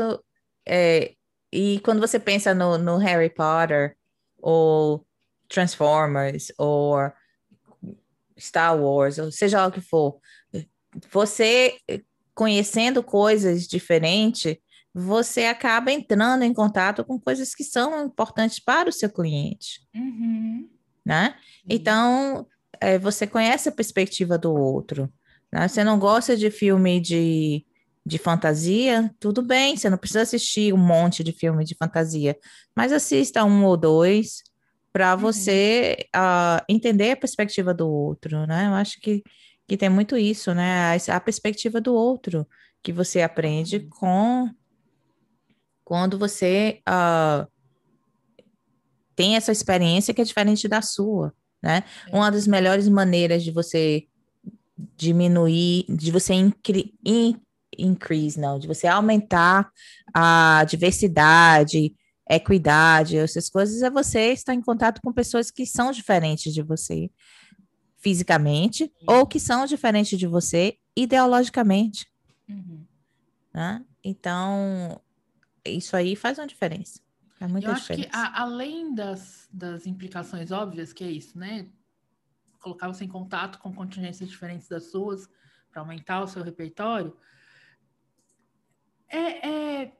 É, e quando você pensa no, no Harry Potter, ou Transformers, ou Star Wars, ou seja lá o que for, você conhecendo coisas diferentes, você acaba entrando em contato com coisas que são importantes para o seu cliente. Uhum. Né? Então, é, você conhece a perspectiva do outro. Né? Você não gosta de filme de de fantasia, tudo bem, você não precisa assistir um monte de filme de fantasia, mas assista um ou dois para uhum. você uh, entender a perspectiva do outro, né? Eu acho que, que tem muito isso, né? A, a perspectiva do outro que você aprende uhum. com quando você uh, tem essa experiência que é diferente da sua, né? É. Uma das melhores maneiras de você diminuir, de você incri, in, increase, não, de você aumentar a diversidade, equidade, essas coisas, é você estar em contato com pessoas que são diferentes de você fisicamente ou que são diferentes de você ideologicamente. Uhum. Né? Então, isso aí faz uma diferença. Faz muita Eu acho diferença. que, a, além das, das implicações óbvias, que é isso, né? Colocar você em contato com contingências diferentes das suas para aumentar o seu repertório, é, é,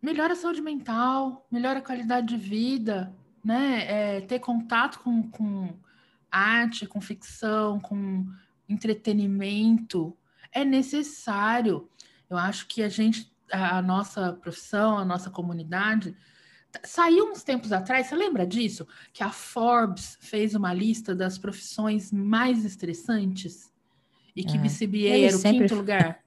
melhora a saúde mental, melhora a qualidade de vida, né? É, ter contato com, com arte, com ficção, com entretenimento é necessário. Eu acho que a gente, a nossa profissão, a nossa comunidade, saiu uns tempos atrás, você lembra disso? Que a Forbes fez uma lista das profissões mais estressantes e que é. BCBA era o quinto lugar.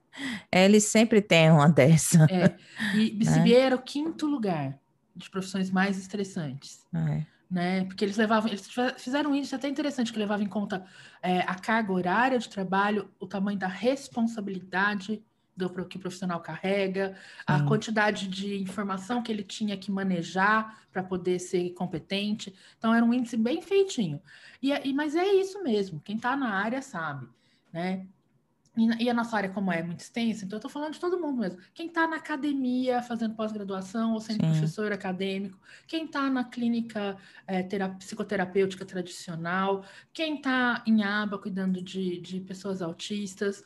Eles sempre têm uma dessa. É. E BCBA é. era o quinto lugar de profissões mais estressantes. É. Né? Porque eles levavam, eles fizeram um índice até interessante que levava em conta é, a carga horária de trabalho, o tamanho da responsabilidade do que o profissional carrega, a quantidade de informação que ele tinha que manejar para poder ser competente. Então era um índice bem feitinho. E, e mas é isso mesmo. Quem está na área sabe, né? E, a nossa área, como é muito extensa, então eu estou falando de todo mundo mesmo. Quem está na academia fazendo pós-graduação ou sendo Sim. professor acadêmico, quem está na clínica é, psicoterapêutica tradicional, quem está em aba cuidando de, de pessoas autistas,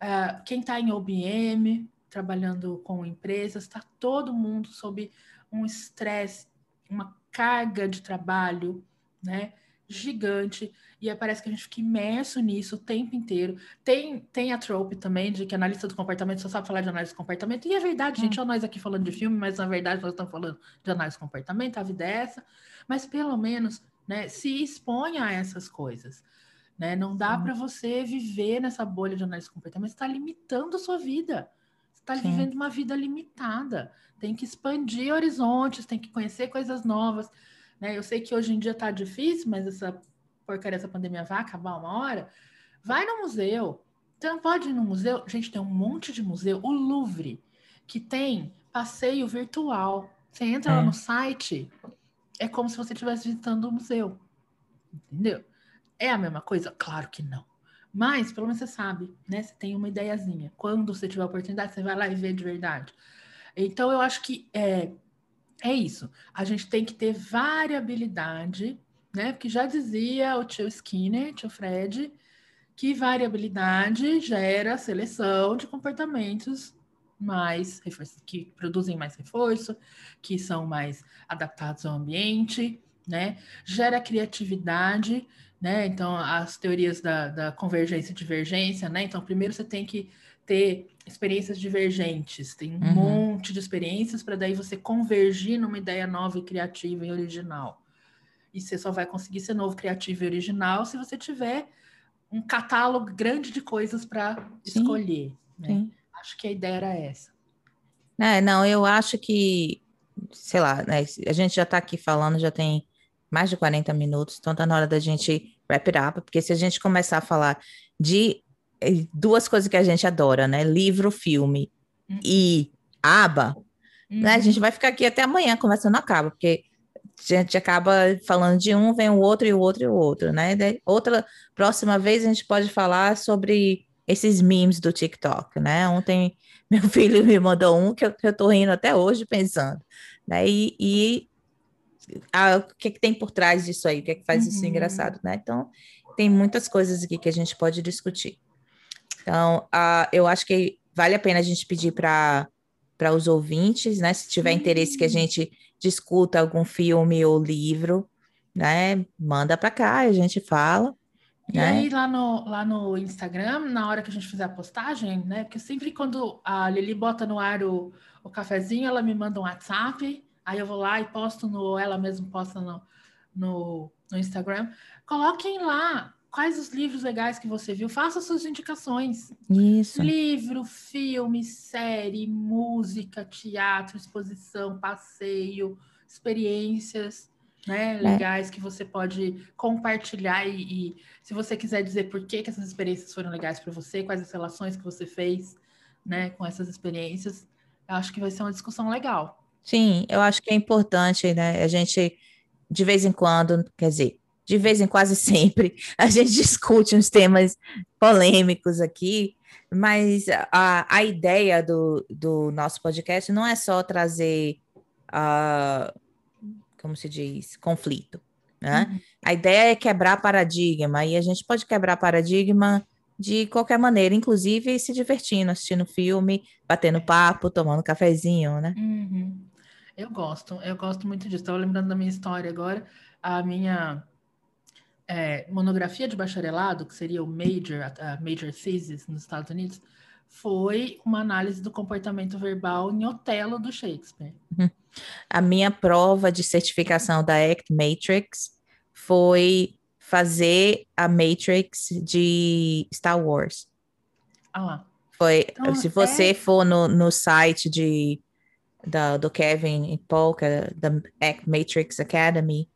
é, quem está em OBM, trabalhando com empresas, está todo mundo sob um estresse, uma carga de trabalho, né? Gigante e parece que a gente fica imerso nisso o tempo inteiro. Tem, tem a trope também de que analista do comportamento só sabe falar de análise do comportamento. E é verdade, gente, hum. nós aqui falando de filme, mas na verdade nós estamos falando de análise do comportamento, a vida é essa. Mas pelo menos né, se exponha a essas coisas. Né? Não dá para você viver nessa bolha de análise do comportamento, está limitando a sua vida. Está vivendo uma vida limitada. Tem que expandir horizontes, tem que conhecer coisas novas. Né? Eu sei que hoje em dia está difícil, mas essa porcaria dessa pandemia vai acabar uma hora. Vai no museu. Então pode ir no museu. Gente, tem um monte de museu. O Louvre, que tem passeio virtual. Você entra é. lá no site, é como se você estivesse visitando o museu. Entendeu? É a mesma coisa? Claro que não. Mas, pelo menos você sabe, né? Você tem uma ideiazinha. Quando você tiver a oportunidade, você vai lá e vê de verdade. Então, eu acho que é, é isso. A gente tem que ter variabilidade, né? Porque já dizia o tio Skinner, tio Fred, que variabilidade gera seleção de comportamentos mais que produzem mais reforço, que são mais adaptados ao ambiente, né? Gera criatividade, né? Então, as teorias da, da convergência e divergência, né? Então, primeiro você tem que ter experiências divergentes, tem um uhum. monte de experiências para daí você convergir numa ideia nova e criativa e original. E você só vai conseguir ser novo, criativo e original se você tiver um catálogo grande de coisas para escolher. Né? Acho que a ideia era essa. É, não, eu acho que, sei lá, né, a gente já está aqui falando, já tem mais de 40 minutos, então está na hora da gente wrap it up, porque se a gente começar a falar de duas coisas que a gente adora, né? Livro, filme uhum. e aba, uhum. né? A gente uhum. vai ficar aqui até amanhã conversando acaba, porque a gente acaba falando de um, vem o outro e o outro e o outro, né? outra próxima vez a gente pode falar sobre esses memes do TikTok, né? Ontem meu filho me mandou um que eu, que eu tô rindo até hoje pensando, né? E, e ah, o que, é que tem por trás disso aí, o que é que faz uhum. isso engraçado, né? Então, tem muitas coisas aqui que a gente pode discutir. Então, uh, eu acho que vale a pena a gente pedir para os ouvintes, né? Se tiver interesse que a gente discuta algum filme ou livro, né? Manda para cá, a gente fala. E né? aí, lá no, lá no Instagram, na hora que a gente fizer a postagem, né? Porque sempre quando a Lili bota no ar o, o cafezinho, ela me manda um WhatsApp Aí eu vou lá e posto no, ela mesma posta no, no, no Instagram. Coloquem lá quais os livros legais que você viu, faça suas indicações. Isso. Livro, filme, série, música, teatro, exposição, passeio, experiências. Né, é. legais é. que você pode compartilhar e, e, se você quiser dizer por que, que essas experiências foram legais para você, quais as relações que você fez, né, com essas experiências, eu acho que vai ser uma discussão legal. Sim, eu acho que é importante, né? A gente, de vez em quando, quer dizer, de vez em quase sempre, a gente discute uns temas polêmicos aqui, mas a, a ideia do, do nosso podcast não é só trazer, uh, como se diz, conflito, né? Uhum. A ideia é quebrar paradigma, e a gente pode quebrar paradigma de qualquer maneira, inclusive se divertindo, assistindo filme, batendo papo, tomando cafezinho, né? Uhum. Eu gosto, eu gosto muito disso. Estava lembrando da minha história agora. A minha é, monografia de bacharelado, que seria o Major, a Major Thesis nos Estados Unidos, foi uma análise do comportamento verbal em Otelo do Shakespeare. A minha prova de certificação da Act Matrix foi fazer a Matrix de Star Wars. Ah lá. Foi, então, se você é... for no, no site de da, do Kevin e Paul, é da Matrix Academy,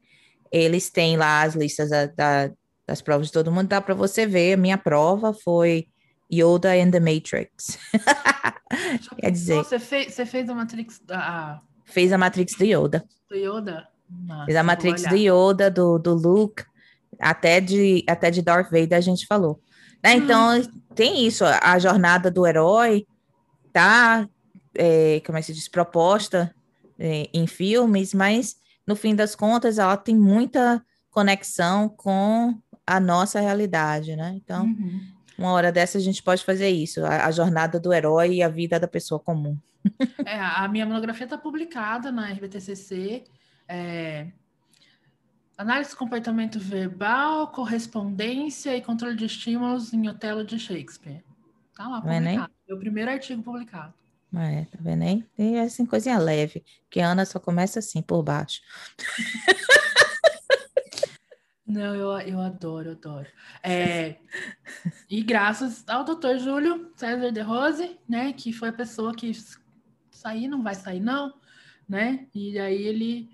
eles têm lá as listas da, da, das provas de todo mundo, dá para você ver. A minha prova foi Yoda and the Matrix. Quer dizer. Você fez, você fez a Matrix. A... Fez a Matrix do Yoda. Do Yoda? Nossa, fez a Matrix do Yoda, do, do Luke, até de, até de Darth Vader a gente falou. Né? Então, hum. tem isso, a jornada do herói tá é, como é que se diz, proposta é, em filmes, mas no fim das contas ela tem muita conexão com a nossa realidade, né? Então, uhum. uma hora dessa a gente pode fazer isso, a, a, jornada do herói e a vida da pessoa comum. é, a minha monografia está publicada na RBTCC, é, Análise do comportamento verbal, correspondência e controle de estímulos em Otelo de Shakespeare. Tá lá é publicado. É o primeiro artigo publicado. É, tá vendo aí? Tem assim, coisinha leve, que a Ana só começa assim, por baixo. Não, eu, eu adoro, adoro. É, e graças ao doutor Júlio César de Rose, né, que foi a pessoa que sair não vai sair não, né? E aí ele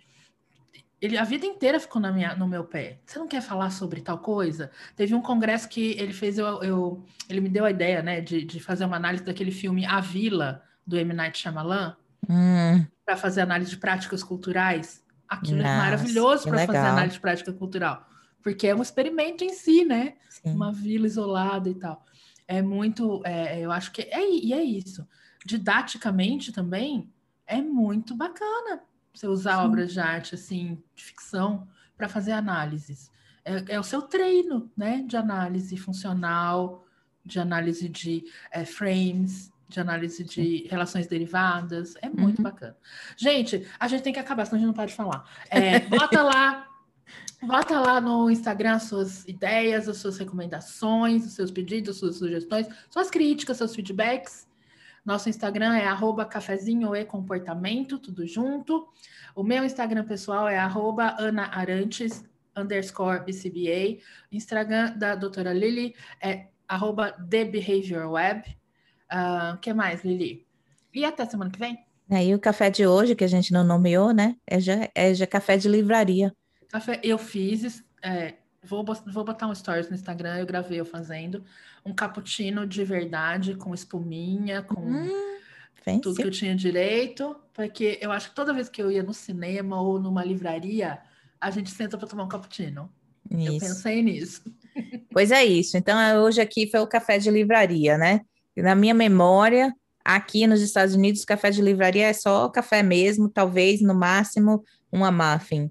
ele a vida inteira ficou na minha, no meu pé. Você não quer falar sobre tal coisa? Teve um congresso que ele fez, eu, eu ele me deu a ideia, né, de, de fazer uma análise daquele filme A Vila, do M. Night Shyamalan. Hum. para fazer análise de práticas culturais. Aquilo Nossa, é maravilhoso para fazer análise de prática cultural, porque é um experimento em si, né? Sim. Uma vila isolada e tal. É muito, é, eu acho que é, e é isso. Didaticamente também é muito bacana você usar Sim. obras de arte assim, de ficção, para fazer análises. É, é, o seu treino, né? De análise funcional, de análise de é, frames, de análise de relações derivadas. É muito uhum. bacana. Gente, a gente tem que acabar, senão a gente não pode falar. É, bota lá. Bota lá no Instagram suas ideias, as suas recomendações, os seus pedidos, suas sugestões, suas críticas, seus feedbacks. Nosso Instagram é arroba cafezinho e comportamento, tudo junto. O meu Instagram pessoal é arroba anaarantes, underscore BCBA. Instagram da doutora Lili é arroba The Behavior Web. O uh, ah, que mais, Lili? E até semana que vem. É, e o café de hoje, que a gente não nomeou, né? É já, é já café de livraria. Café, eu fiz, é, vou, vou botar um stories no Instagram, eu gravei eu fazendo um cappuccino de verdade, com espuminha, com hum, tudo que eu tinha direito, porque eu acho que toda vez que eu ia no cinema ou numa livraria, a gente senta para tomar um cappuccino. Isso. Eu pensei nisso. Pois é isso. Então, hoje aqui foi o café de livraria, né? Na minha memória, aqui nos Estados Unidos, café de livraria é só café mesmo, talvez no máximo uma muffin.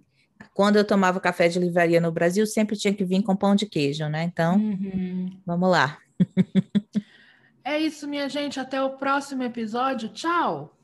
Quando eu tomava café de livraria no Brasil, sempre tinha que vir com pão de queijo, né? Então, uhum. vamos lá. é isso, minha gente. Até o próximo episódio. Tchau!